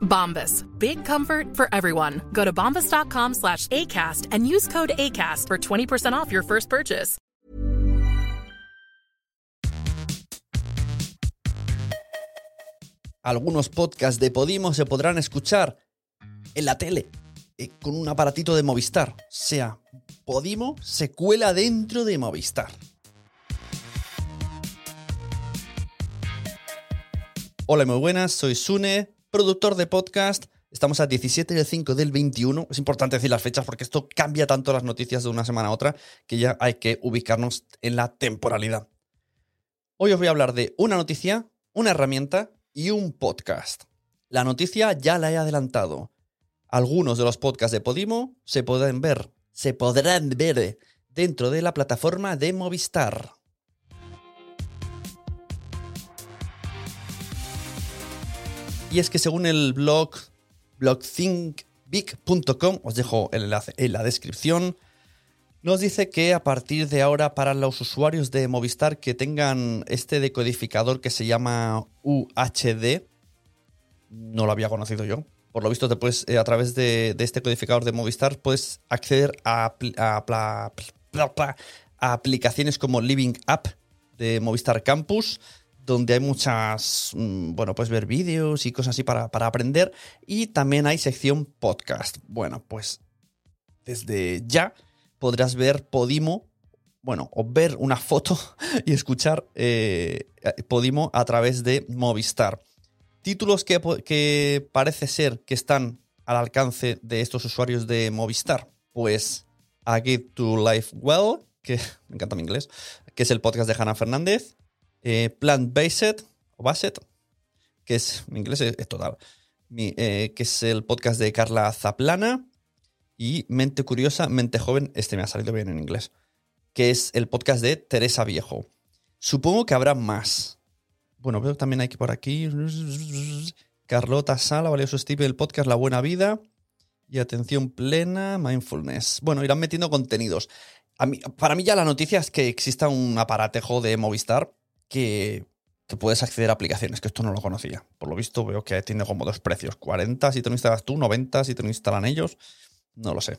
Bombas. Big comfort for everyone. Go to bombas.com slash ACAST and use code ACAST for 20% off your first purchase. Algunos podcasts de Podimo se podrán escuchar en la tele eh, con un aparatito de Movistar. O sea, Podimo se cuela dentro de Movistar. Hola, muy buenas, soy Sune, productor de podcast. Estamos a 17 del 5 del 21. Es importante decir las fechas porque esto cambia tanto las noticias de una semana a otra que ya hay que ubicarnos en la temporalidad. Hoy os voy a hablar de una noticia, una herramienta y un podcast. La noticia ya la he adelantado. Algunos de los podcasts de Podimo se podrán ver, se podrán ver dentro de la plataforma de Movistar. Y es que según el blog blogthinkbig.com, os dejo el enlace en la descripción, nos dice que a partir de ahora para los usuarios de Movistar que tengan este decodificador que se llama UHD, no lo había conocido yo. Por lo visto, te puedes, eh, a través de, este codificador de Movistar, puedes acceder a, a aplicaciones como Living App de Movistar Campus, donde hay muchas, mm, bueno, puedes ver vídeos y cosas así para, para aprender. Y también hay sección podcast. Bueno, pues desde ya podrás ver Podimo, bueno, o ver una foto y escuchar eh, Podimo a través de Movistar. Títulos que, que parece ser que están al alcance de estos usuarios de Movistar. Pues A Guide to Life Well, que me encanta mi inglés, que es el podcast de Hannah Fernández. Eh, Plant Based, o Based, que es, mi inglés es, total, eh, que es el podcast de Carla Zaplana. Y Mente Curiosa, Mente Joven, este me ha salido bien en inglés, que es el podcast de Teresa Viejo. Supongo que habrá más. Bueno, veo también hay que por aquí. Carlota Sala, Valioso Steve, el podcast La Buena Vida. Y Atención Plena, Mindfulness. Bueno, irán metiendo contenidos. Para mí ya la noticia es que exista un aparatejo de Movistar que, que puedes acceder a aplicaciones, que esto no lo conocía. Por lo visto veo que tiene como dos precios. 40 si te lo instalas tú, 90 si te lo instalan ellos. No lo sé.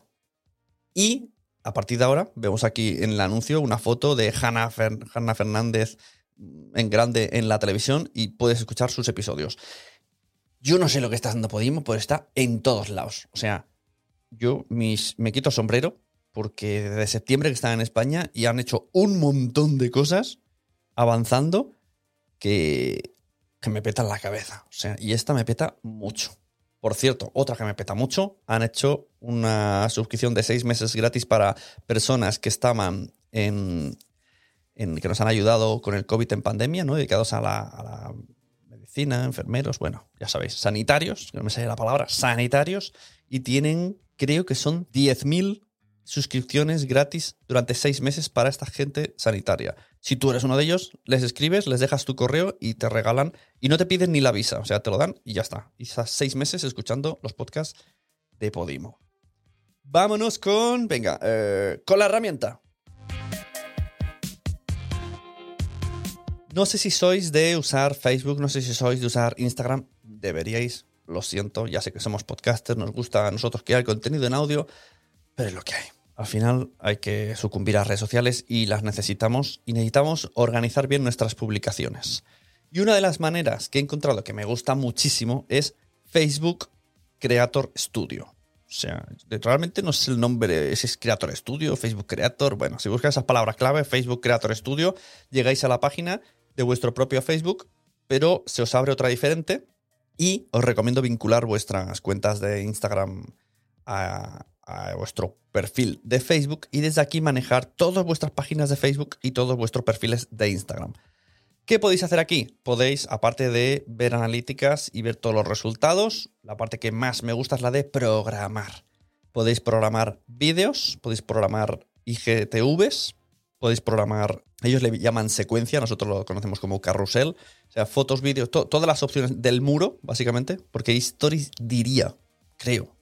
Y a partir de ahora vemos aquí en el anuncio una foto de Hannah Fernández en grande en la televisión y puedes escuchar sus episodios. Yo no sé lo que está haciendo Podimo, pero está en todos lados. O sea, yo mis- me quito sombrero porque desde septiembre que están en España y han hecho un montón de cosas avanzando que, que me petan la cabeza. O sea, y esta me peta mucho. Por cierto, otra que me peta mucho, han hecho una suscripción de seis meses gratis para personas que estaban en, que nos han ayudado con el COVID en pandemia, ¿no? Dedicados a la, medicina, enfermeros, bueno, ya sabéis, sanitarios, no me sale la palabra, sanitarios, y tienen, creo que son 10.000 suscripciones gratis durante seis meses para esta gente sanitaria. Si tú eres uno de ellos, les escribes, les dejas tu correo y te regalan, y no te piden ni la visa, o sea, te lo dan y ya está. Y estás seis meses escuchando los podcasts de Podimo. Vámonos con, venga, eh, con la herramienta. No sé si sois de usar Facebook, no sé si sois de usar Instagram. Deberíais, lo siento, ya sé que somos podcasters, nos gusta a nosotros crear contenido en audio, pero es lo que hay. Al final hay que sucumbir a redes sociales y las necesitamos y necesitamos organizar bien nuestras publicaciones. Y una de las maneras que he encontrado que me gusta muchísimo es Facebook Creator Studio. O sea, realmente no sé el nombre, si es Creator Studio, Facebook Creator. Bueno, si buscas esas palabras clave, Facebook Creator Studio, llegáis a la página de vuestro propio Facebook, pero se os abre otra diferente y os recomiendo vincular vuestras cuentas de Instagram a, a vuestro perfil de Facebook y desde aquí manejar todas vuestras páginas de Facebook y todos vuestros perfiles de Instagram. ¿Qué podéis hacer aquí? Podéis, aparte de ver analíticas y ver todos los resultados, la parte que más me gusta es la de programar. Podéis programar vídeos, podéis programar IGTVs, podéis programar, ellos le llaman secuencia, nosotros lo conocemos como carrusel, o sea, fotos, vídeos, todas las opciones del muro, básicamente, porque Stories diría, creo,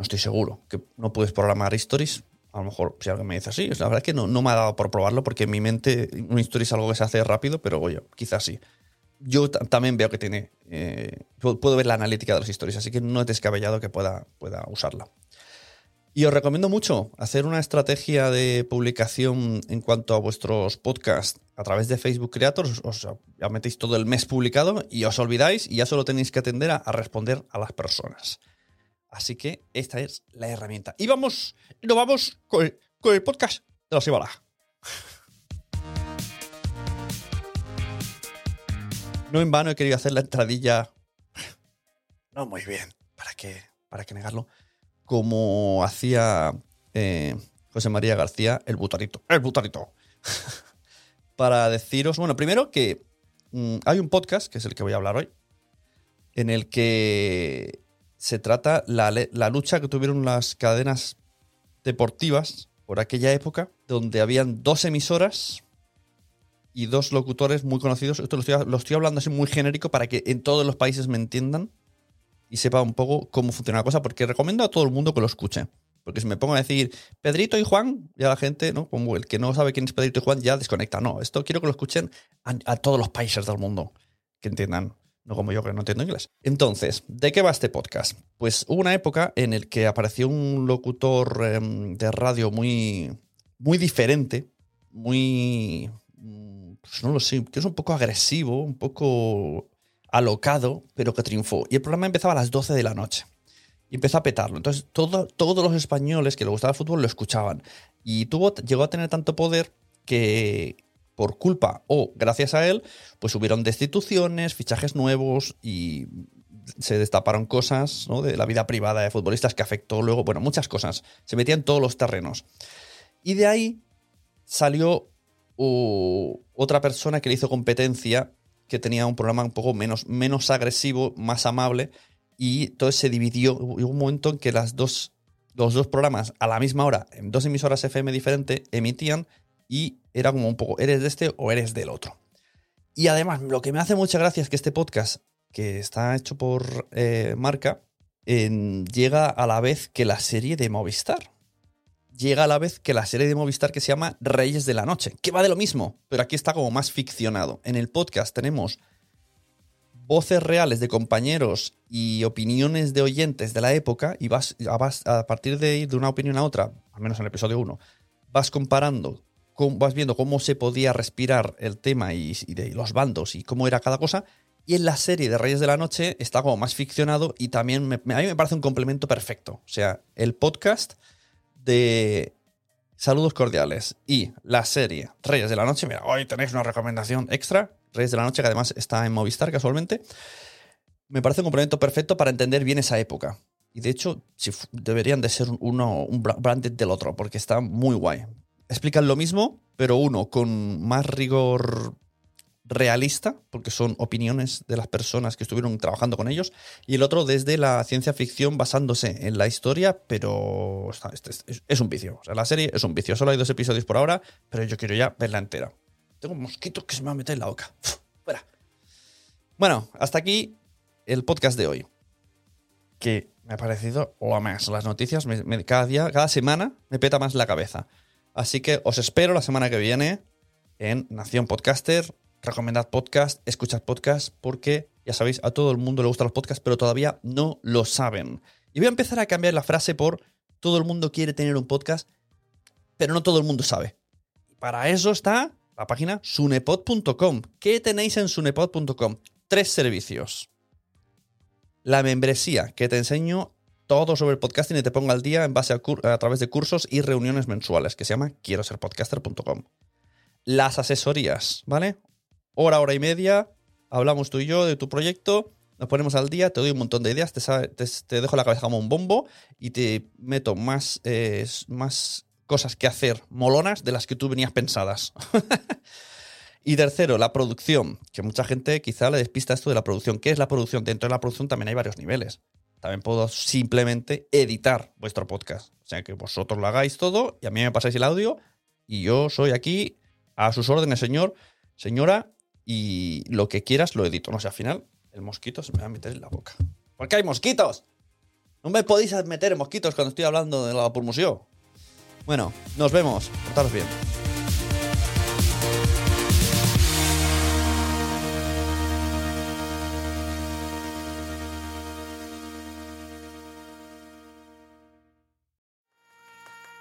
no estoy seguro, que no puedes programar Stories, a lo mejor si alguien me dice así, la verdad es que no, me ha dado por probarlo porque en mi mente un story es algo que se hace rápido, pero oye, quizás sí. Yo también veo que tiene, eh, puedo ver la analítica de los stories, así que no es descabellado que pueda, pueda usarla. Y os recomiendo mucho hacer una estrategia de publicación en cuanto a vuestros podcasts a través de Facebook Creators. Os, ya metéis todo el mes publicado y os olvidáis y ya solo tenéis que atender a responder a las personas. Así que esta es la herramienta. Y vamos, nos vamos con el, podcast de la semana. No en vano he querido hacer la entradilla. No muy bien. ¿Para qué? ¿Para qué negarlo? Como hacía eh, José María García, el butarito. El butarito. Para deciros, bueno, primero que mm, hay un podcast, que es el que voy a hablar hoy, en el que se trata la, la lucha que tuvieron las cadenas deportivas por aquella época, donde habían dos emisoras y dos locutores muy conocidos. Esto lo estoy, hablando así muy genérico para que en todos los países me entiendan y sepa un poco cómo funciona la cosa, porque recomiendo a todo el mundo que lo escuche. Porque si me pongo a decir Pedrito y Juan, ya la gente, ¿no? Como el que no sabe quién es Pedrito y Juan, ya desconecta. No, esto quiero que lo escuchen a todos los países del mundo, que entiendan no como yo que no entiendo inglés. Entonces, ¿de qué va este podcast? Pues hubo una época en la que apareció un locutor em, de radio muy, muy diferente, muy, mm, pues no lo sé, que es un poco agresivo, un poco alocado, pero que triunfó. Y el programa empezaba a las 12 de la noche. Y empezó a petarlo. Entonces, todos los españoles que le gustaba el fútbol lo escuchaban. Y tuvo, llegó a tener tanto poder que, por culpa o gracias a él, pues hubieron destituciones, fichajes nuevos y se destaparon cosas de la vida privada de futbolistas que afectó luego, bueno, muchas cosas. Se metían en todos los terrenos. Y de ahí salió otra persona que le hizo competencia, que tenía un programa un poco menos, menos agresivo, más amable, y todo se dividió. Hubo un momento en que las dos, los dos programas a la misma hora, en dos emisoras FM diferentes, emitían y era como un poco, ¿eres de este o eres del otro? Y además, lo que me hace mucha gracia es que este podcast, que está hecho por eh, Marca, llega a la vez que la serie de Movistar. Llega a la vez que la serie de Movistar que se llama Reyes de la Noche, que va de lo mismo, pero aquí está como más ficcionado. En el podcast tenemos voces reales de compañeros y opiniones de oyentes de la época y vas, a partir de ir de una opinión a otra, al menos en el episodio 1, vas comparando vas viendo cómo se podía respirar el tema y, de los bandos y cómo era cada cosa. Y en la serie de Reyes de la Noche está como más ficcionado y también me, a mí me parece un complemento perfecto. O sea, el podcast de Saludos Cordiales y la serie Reyes de la Noche. Mira, hoy tenéis una recomendación extra. Reyes de la Noche, que además está en Movistar casualmente. Me parece un complemento perfecto para entender bien esa época. Y de hecho, deberían de ser uno un branded del otro, porque está muy guay explican lo mismo, pero uno con más rigor realista, porque son opiniones de las personas que estuvieron trabajando con ellos, y el otro desde la ciencia ficción basándose en la historia, pero es, un vicio. O sea, la serie es un vicio. Solo hay dos episodios por ahora, pero yo quiero ya verla entera. Tengo un mosquito que se me va a meter en la boca. Fuera. Bueno, hasta aquí el podcast de hoy. Que me ha parecido lo más. Las noticias cada día, cada semana me peta más la cabeza. Así que os espero la semana que viene en Nación Podcaster. Recomendad podcast, escuchad podcast, porque ya sabéis, a todo el mundo le gustan los podcasts, pero todavía no lo saben. Y voy a empezar a cambiar la frase por todo el mundo quiere tener un podcast, pero no todo el mundo sabe. Para eso está la página sunepod.com. ¿Qué tenéis en sunepod.com? Tres servicios. La membresía, que te enseño todo sobre el podcasting y te pongo al día en base a, través de cursos y reuniones mensuales que se llama quiero ser podcaster.com. Las asesorías, ¿vale? Hora, hora y media, hablamos tú y yo de tu proyecto, nos ponemos al día, te doy un montón de ideas, te, dejo la cabeza como un bombo y te meto más, eh, más cosas que hacer molonas de las que tú venías pensadas. y tercero, la producción, que mucha gente quizá le despista esto de la producción. ¿Qué es la producción? Dentro de la producción también hay varios niveles. También puedo simplemente editar vuestro podcast. O sea, que vosotros lo hagáis todo y a mí me pasáis el audio y yo soy aquí a sus órdenes, señor, señora, y lo que quieras lo edito. No sé, al final el mosquito se me va a meter en la boca. ¿Por qué hay mosquitos? No me podéis meter mosquitos cuando estoy hablando de la pulmusión. Bueno, nos vemos. Portaros bien.